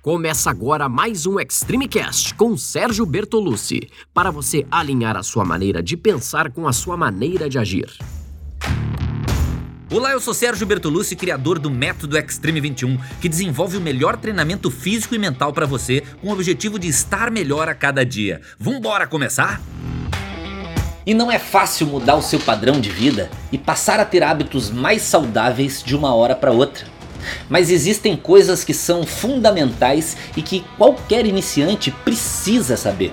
Começa agora mais um Extreme Cast com Sérgio Bertolucci, para você alinhar a sua maneira de pensar com a sua maneira de agir. Olá, eu sou Sérgio Bertolucci, criador do Método Extreme 21, que desenvolve o melhor treinamento físico e mental para você, com o objetivo de estar melhor a cada dia. Vambora começar? E não é fácil mudar o seu padrão de vida e passar a ter hábitos mais saudáveis de uma hora para outra. Mas existem coisas que são fundamentais e que qualquer iniciante precisa saber.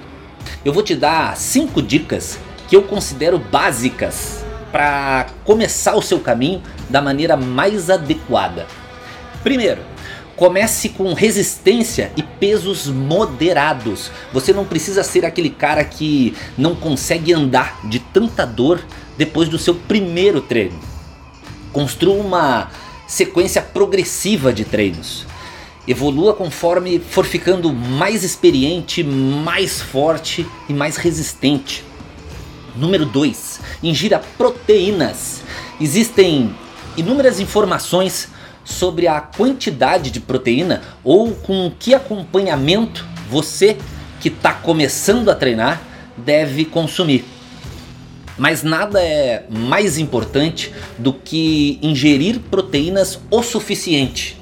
Eu vou te dar 5 dicas que eu considero básicas para começar o seu caminho da maneira mais adequada. Primeiro, comece com resistência e pesos moderados. Você não precisa ser aquele cara que não consegue andar de tanta dor depois do seu primeiro treino. Construa uma sequência progressiva de treinos. Evolua conforme for ficando mais experiente, mais forte e mais resistente. Número 2. Ingira proteínas. Existem inúmeras informações sobre a quantidade de proteína ou com que acompanhamento você que está começando a treinar deve consumir. Mas nada é mais importante do que ingerir proteínas o suficiente.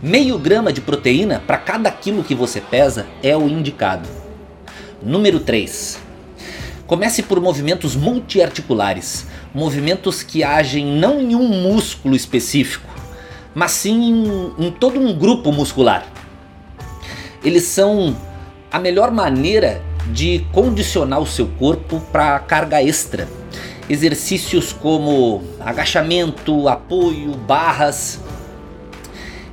Meio grama de proteína para cada quilo que você pesa é o indicado. Número 3. Comece por movimentos multiarticulares, movimentos que agem não em um músculo específico, mas sim em, em todo um grupo muscular. Eles são a melhor maneira de condicionar o seu corpo para carga extra. Exercícios como agachamento, apoio, barras,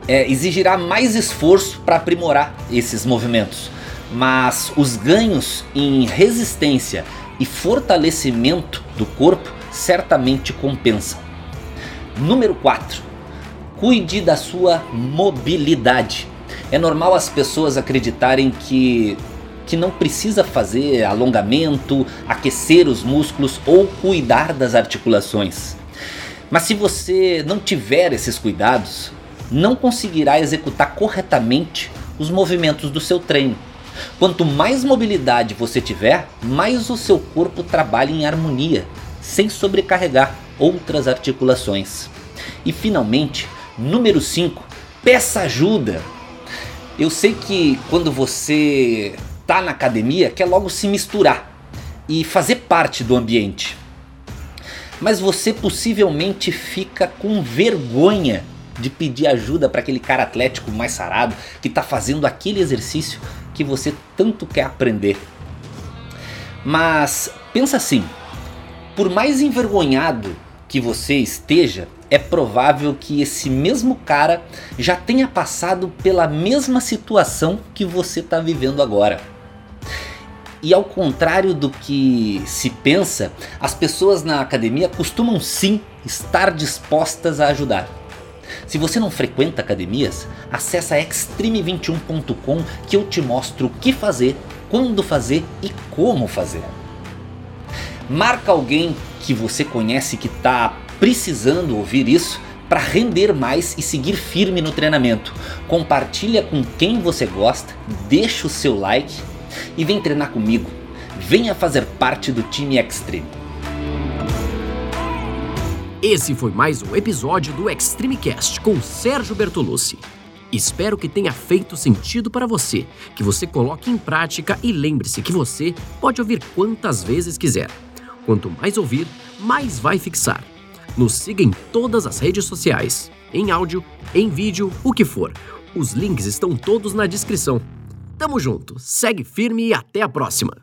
é, exigirá mais esforço para aprimorar esses movimentos, mas os ganhos em resistência e fortalecimento do corpo certamente compensam. Número 4. Cuide da sua mobilidade. É normal as pessoas acreditarem que que não precisa fazer alongamento, aquecer os músculos ou cuidar das articulações. Mas se você não tiver esses cuidados, não conseguirá executar corretamente os movimentos do seu treino. Quanto mais mobilidade você tiver, mais o seu corpo trabalha em harmonia, sem sobrecarregar outras articulações. E finalmente, número 5, peça ajuda. Eu sei que quando você tá na academia quer logo se misturar e fazer parte do ambiente. Mas você possivelmente fica com vergonha de pedir ajuda para aquele cara atlético mais sarado que está fazendo aquele exercício que você tanto quer aprender. Mas pensa assim, por mais envergonhado que você esteja, é provável que esse mesmo cara já tenha passado pela mesma situação que você está vivendo agora. E ao contrário do que se pensa, as pessoas na academia costumam sim estar dispostas a ajudar. Se você não frequenta academias, acessa extreme21.com que eu te mostro o que fazer, quando fazer e como fazer. Marca alguém que você conhece que está precisando ouvir isso para render mais e seguir firme no treinamento. Compartilha com quem você gosta, deixa o seu like e vem treinar comigo. Venha fazer parte do time Extreme. Esse foi mais um episódio do Extreme Cast com Sérgio Bertolucci. Espero que tenha feito sentido para você, que você coloque em prática e lembre-se que você pode ouvir quantas vezes quiser. Quanto mais ouvir, mais vai fixar. Nos siga em todas as redes sociais, em áudio, em vídeo, o que for. Os links estão todos na descrição. Tamo junto, segue firme e até a próxima!